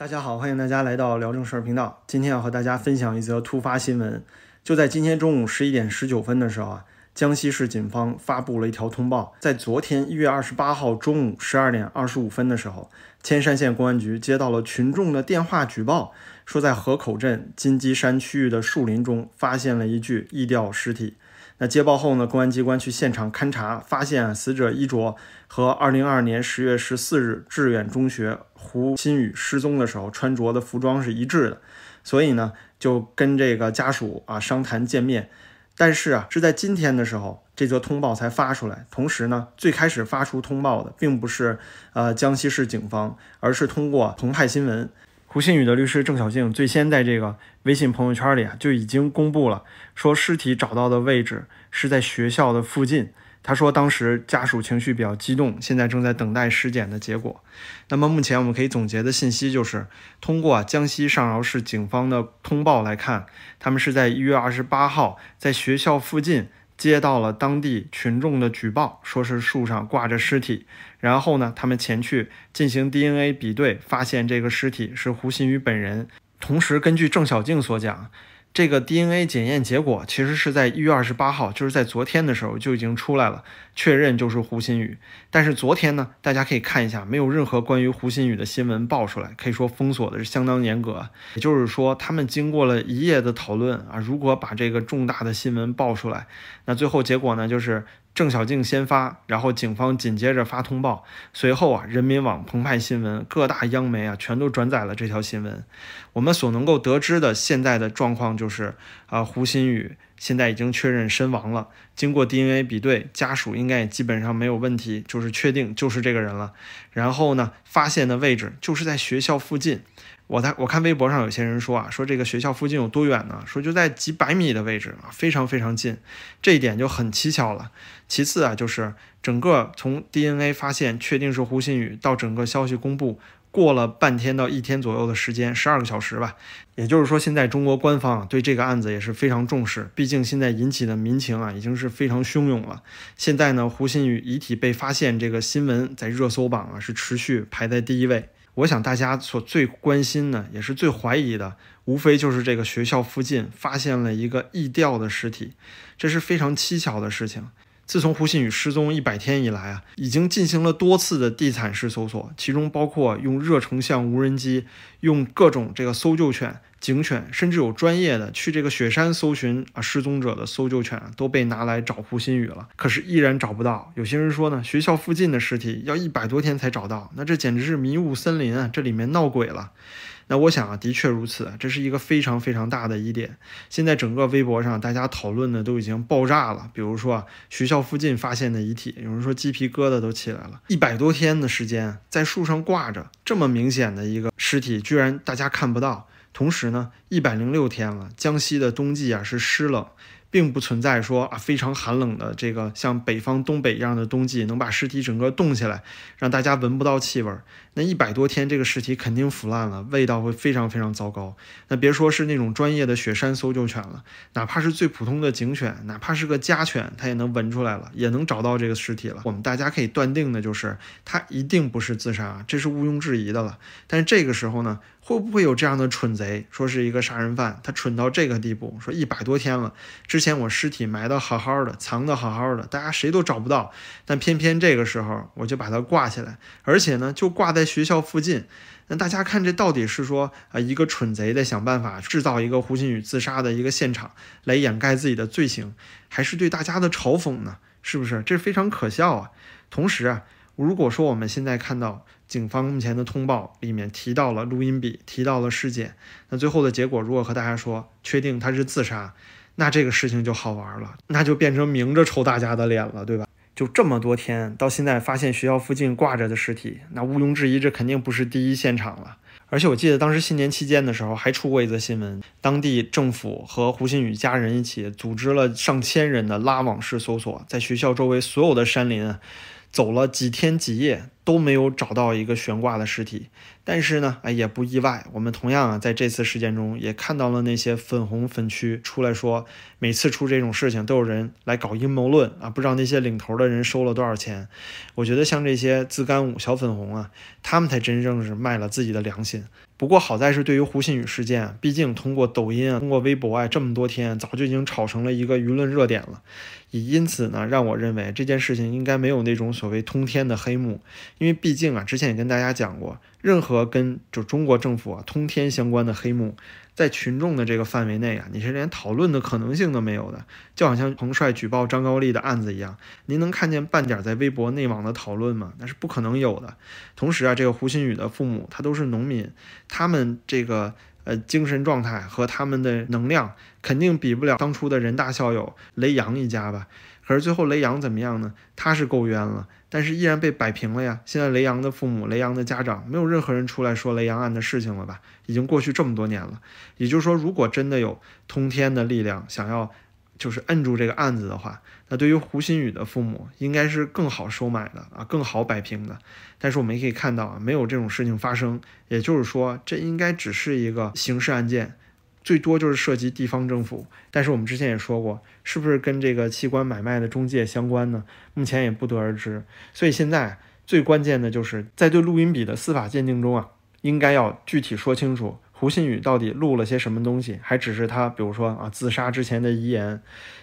大家好，欢迎大家来到聊正事儿频道。今天要和大家分享一则突发新闻。就在今天中午十一点十九分的时候啊，江西市警方发布了一条通报，在昨天一月二十八号中午十二点二十五分的时候，铅山县公安局接到了群众的电话举报，说在河口镇金鸡山区域的树林中发现了一具异调尸体。那接报后呢，公安机关去现场勘查，发现死者衣着和二零二二年十月十四日致远中学胡新宇失踪的时候穿着的服装是一致的，所以呢，就跟这个家属啊商谈见面。但是啊，是在今天的时候，这则通报才发出来。同时呢，最开始发出通报的并不是呃江西市警方，而是通过澎湃新闻。胡鑫宇的律师郑小静最先在这个微信朋友圈里啊就已经公布了，说尸体找到的位置是在学校的附近。他说当时家属情绪比较激动，现在正在等待尸检的结果。那么目前我们可以总结的信息就是，通过江西上饶市警方的通报来看，他们是在一月二十八号在学校附近。接到了当地群众的举报，说是树上挂着尸体，然后呢，他们前去进行 DNA 比对，发现这个尸体是胡鑫宇本人。同时，根据郑小静所讲。这个 DNA 检验结果其实是在一月二十八号，就是在昨天的时候就已经出来了，确认就是胡鑫宇。但是昨天呢，大家可以看一下，没有任何关于胡鑫宇的新闻爆出来，可以说封锁的是相当严格。也就是说，他们经过了一夜的讨论啊，如果把这个重大的新闻爆出来，那最后结果呢，就是。郑小静先发，然后警方紧接着发通报，随后啊，人民网、澎湃新闻、各大央媒啊，全都转载了这条新闻。我们所能够得知的现在的状况就是，啊，胡鑫宇现在已经确认身亡了。经过 DNA 比对，家属应该也基本上没有问题，就是确定就是这个人了。然后呢，发现的位置就是在学校附近。我在我看微博上有些人说啊，说这个学校附近有多远呢？说就在几百米的位置啊，非常非常近，这一点就很蹊跷了。其次啊，就是整个从 DNA 发现确定是胡鑫宇到整个消息公布，过了半天到一天左右的时间，十二个小时吧。也就是说，现在中国官方对这个案子也是非常重视，毕竟现在引起的民情啊已经是非常汹涌了。现在呢，胡鑫宇遗体被发现这个新闻在热搜榜啊是持续排在第一位。我想大家所最关心的，也是最怀疑的，无非就是这个学校附近发现了一个异调的尸体，这是非常蹊跷的事情。自从胡鑫宇失踪一百天以来啊，已经进行了多次的地毯式搜索，其中包括用热成像无人机，用各种这个搜救犬、警犬，甚至有专业的去这个雪山搜寻啊失踪者的搜救犬都被拿来找胡鑫宇了，可是依然找不到。有些人说呢，学校附近的尸体要一百多天才找到，那这简直是迷雾森林啊，这里面闹鬼了。那我想啊，的确如此，这是一个非常非常大的疑点。现在整个微博上大家讨论的都已经爆炸了。比如说啊，学校附近发现的遗体，有人说鸡皮疙瘩都起来了。一百多天的时间在树上挂着，这么明显的一个尸体，居然大家看不到。同时呢，一百零六天了，江西的冬季啊是湿冷。并不存在说啊非常寒冷的这个像北方东北一样的冬季能把尸体整个冻起来，让大家闻不到气味。那一百多天这个尸体肯定腐烂了，味道会非常非常糟糕。那别说是那种专业的雪山搜救犬了，哪怕是最普通的警犬，哪怕是个家犬，它也能闻出来了，也能找到这个尸体了。我们大家可以断定的就是，它一定不是自杀，这是毋庸置疑的了。但是这个时候呢？会不会有这样的蠢贼，说是一个杀人犯，他蠢到这个地步，说一百多天了，之之前我尸体埋的好好的，藏的好好的，大家谁都找不到，但偏偏这个时候我就把它挂起来，而且呢，就挂在学校附近。那大家看，这到底是说啊，一个蠢贼在想办法制造一个胡鑫宇自杀的一个现场，来掩盖自己的罪行，还是对大家的嘲讽呢？是不是？这非常可笑啊！同时啊。如果说我们现在看到警方目前的通报里面提到了录音笔，提到了尸检，那最后的结果如果和大家说确定他是自杀，那这个事情就好玩了，那就变成明着抽大家的脸了，对吧？就这么多天到现在发现学校附近挂着的尸体，那毋庸置疑，这肯定不是第一现场了。而且我记得当时新年期间的时候还出过一则新闻，当地政府和胡鑫宇家人一起组织了上千人的拉网式搜索，在学校周围所有的山林。走了几天几夜都没有找到一个悬挂的尸体，但是呢，哎，也不意外。我们同样啊，在这次事件中也看到了那些粉红粉区出来说，每次出这种事情都有人来搞阴谋论啊，不知道那些领头的人收了多少钱。我觉得像这些自干五小粉红啊，他们才真正是卖了自己的良心。不过好在是对于胡鑫宇事件，毕竟通过抖音啊，通过微博啊，这么多天，早就已经炒成了一个舆论热点了。也因此呢，让我认为这件事情应该没有那种所谓通天的黑幕，因为毕竟啊，之前也跟大家讲过，任何跟就中国政府啊通天相关的黑幕。在群众的这个范围内啊，你是连讨论的可能性都没有的，就好像彭帅举报张高丽的案子一样，您能看见半点在微博内网的讨论吗？那是不可能有的。同时啊，这个胡鑫宇的父母他都是农民，他们这个呃精神状态和他们的能量肯定比不了当初的人大校友雷洋一家吧。可是最后雷洋怎么样呢？他是够冤了，但是依然被摆平了呀。现在雷洋的父母、雷洋的家长，没有任何人出来说雷洋案的事情了吧？已经过去这么多年了。也就是说，如果真的有通天的力量想要就是摁住这个案子的话，那对于胡鑫宇的父母应该是更好收买的啊，更好摆平的。但是我们也可以看到啊，没有这种事情发生。也就是说，这应该只是一个刑事案件。最多就是涉及地方政府，但是我们之前也说过，是不是跟这个器官买卖的中介相关呢？目前也不得而知。所以现在最关键的就是在对录音笔的司法鉴定中啊，应该要具体说清楚胡鑫宇到底录了些什么东西，还只是他比如说啊自杀之前的遗言。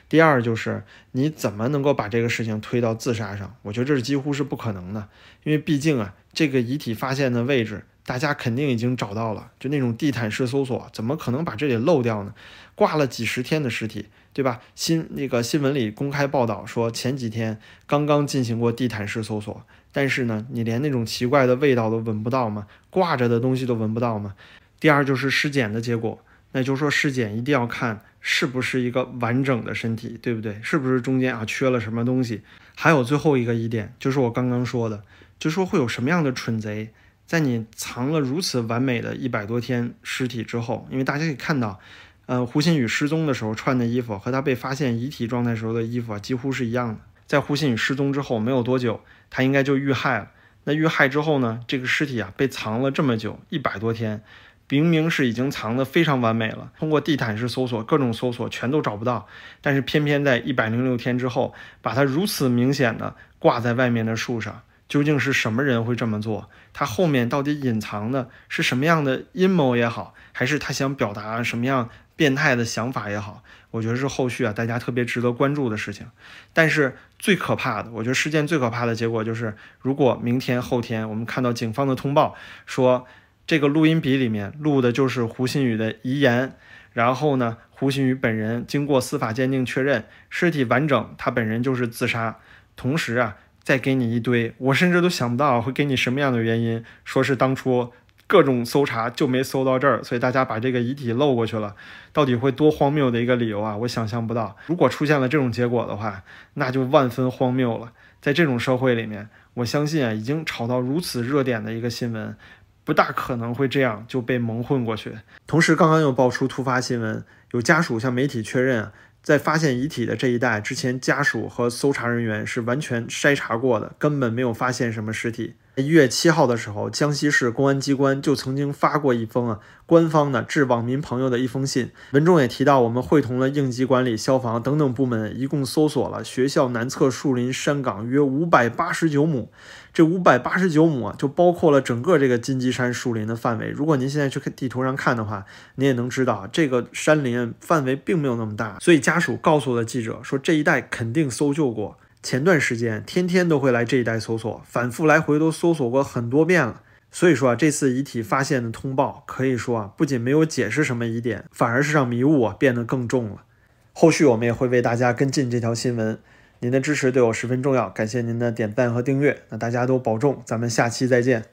第二就是你怎么能够把这个事情推到自杀上？我觉得这是几乎是不可能的，因为毕竟啊这个遗体发现的位置。大家肯定已经找到了，就那种地毯式搜索，怎么可能把这里漏掉呢？挂了几十天的尸体，对吧？新那个新闻里公开报道说，前几天刚刚进行过地毯式搜索，但是呢，你连那种奇怪的味道都闻不到吗？挂着的东西都闻不到吗？第二就是尸检的结果，那就是说尸检一定要看是不是一个完整的身体，对不对？是不是中间啊缺了什么东西？还有最后一个疑点，就是我刚刚说的，就说会有什么样的蠢贼？在你藏了如此完美的一百多天尸体之后，因为大家可以看到，呃，胡鑫宇失踪的时候穿的衣服和他被发现遗体状态时候的衣服啊，几乎是一样的。在胡鑫宇失踪之后没有多久，他应该就遇害了。那遇害之后呢，这个尸体啊被藏了这么久，一百多天，明明是已经藏得非常完美了，通过地毯式搜索、各种搜索全都找不到，但是偏偏在一百零六天之后，把它如此明显的挂在外面的树上。究竟是什么人会这么做？他后面到底隐藏的是什么样的阴谋也好，还是他想表达什么样变态的想法也好？我觉得是后续啊大家特别值得关注的事情。但是最可怕的，我觉得事件最可怕的结果就是，如果明天后天我们看到警方的通报说这个录音笔里面录的就是胡鑫宇的遗言，然后呢，胡鑫宇本人经过司法鉴定确认尸体完整，他本人就是自杀，同时啊。再给你一堆，我甚至都想不到会给你什么样的原因，说是当初各种搜查就没搜到这儿，所以大家把这个遗体漏过去了，到底会多荒谬的一个理由啊！我想象不到，如果出现了这种结果的话，那就万分荒谬了。在这种社会里面，我相信啊，已经炒到如此热点的一个新闻，不大可能会这样就被蒙混过去。同时，刚刚又爆出突发新闻，有家属向媒体确认。在发现遗体的这一带之前，家属和搜查人员是完全筛查过的，根本没有发现什么尸体。一月七号的时候，江西市公安机关就曾经发过一封啊，官方的致网民朋友的一封信，文中也提到，我们会同了应急管理、消防等等部门，一共搜索了学校南侧树林山岗约五百八十九亩。这五百八十九亩啊，就包括了整个这个金鸡山树林的范围。如果您现在去看地图上看的话，您也能知道，这个山林范围并没有那么大。所以家属告诉了记者说，这一带肯定搜救过。前段时间天天都会来这一带搜索，反复来回都搜索过很多遍了。所以说啊，这次遗体发现的通报可以说啊，不仅没有解释什么疑点，反而是让迷雾啊变得更重了。后续我们也会为大家跟进这条新闻，您的支持对我十分重要，感谢您的点赞和订阅。那大家都保重，咱们下期再见。